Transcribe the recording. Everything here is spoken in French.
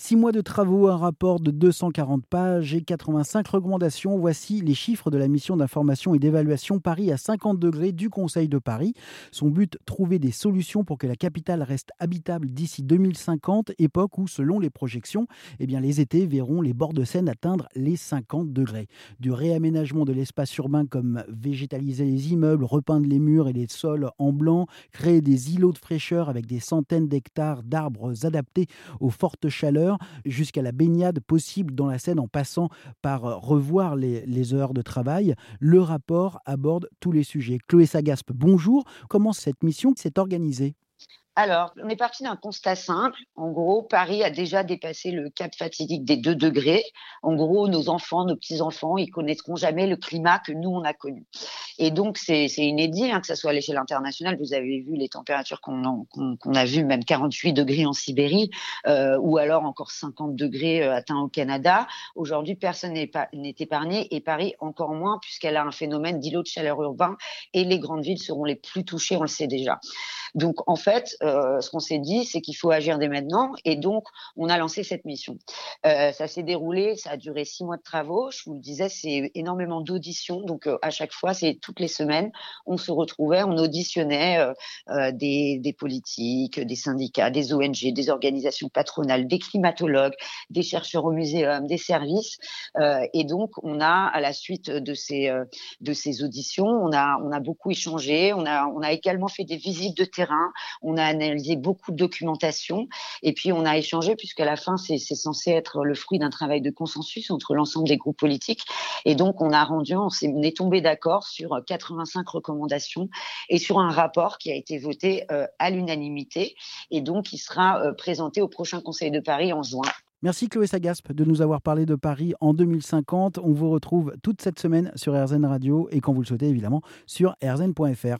Six mois de travaux, un rapport de 240 pages et 85 recommandations. Voici les chiffres de la mission d'information et d'évaluation Paris à 50 degrés du Conseil de Paris. Son but, trouver des solutions pour que la capitale reste habitable d'ici 2050, époque où, selon les projections, eh bien, les étés verront les bords de Seine atteindre les 50 degrés. Du réaménagement de l'espace urbain comme végétaliser les immeubles, repeindre les murs et les sols en blanc, créer des îlots de fraîcheur avec des centaines d'hectares d'arbres adaptés aux fortes chaleurs, jusqu'à la baignade possible dans la Seine en passant par euh, revoir les, heures de travail. Le rapport aborde tous les sujets. Chloé Sagaspe, bonjour. Comment cette mission s'est organisée? Alors, on est parti d'un constat simple. En gros, Paris a déjà dépassé le cap fatidique des 2 degrés. En gros, nos enfants, nos petits-enfants, ils connaîtront jamais le climat que nous, on a connu. Et donc, c'est inédit, hein, que ce soit à l'échelle internationale. Vous avez vu les températures qu'on qu a vues, même 48 degrés en Sibérie, euh, ou alors encore 50 degrés euh, atteints au Canada. Aujourd'hui, personne n'est épargné, et Paris encore moins, puisqu'elle a un phénomène d'îlot de chaleur urbain, et les grandes villes seront les plus touchées, on le sait déjà. Donc, en fait, euh, ce qu'on s'est dit, c'est qu'il faut agir dès maintenant. Et donc, on a lancé cette mission. Euh, ça s'est déroulé, ça a duré six mois de travaux. Je vous le disais, c'est énormément d'auditions. Donc, euh, à chaque fois, c'est toutes les semaines, on se retrouvait, on auditionnait euh, euh, des, politiques, des syndicats, des ONG, des organisations patronales, des climatologues, des chercheurs au muséum, des services. Euh, et donc, on a, à la suite de ces, de ces auditions, on a, on a beaucoup échangé. On a, on a également fait des visites de terrain. On a analysé beaucoup de documentation et puis on a échangé puisqu'à la fin c'est censé être le fruit d'un travail de consensus entre l'ensemble des groupes politiques et donc on a rendu, on, est, on tombé d'accord sur 85 recommandations et sur un rapport qui a été voté euh, à l'unanimité et donc qui sera euh, présenté au prochain Conseil de Paris en juin. Merci Chloé Sagaspe de nous avoir parlé de Paris en 2050. On vous retrouve toute cette semaine sur RZN Radio et quand vous le souhaitez évidemment sur rzn.fr.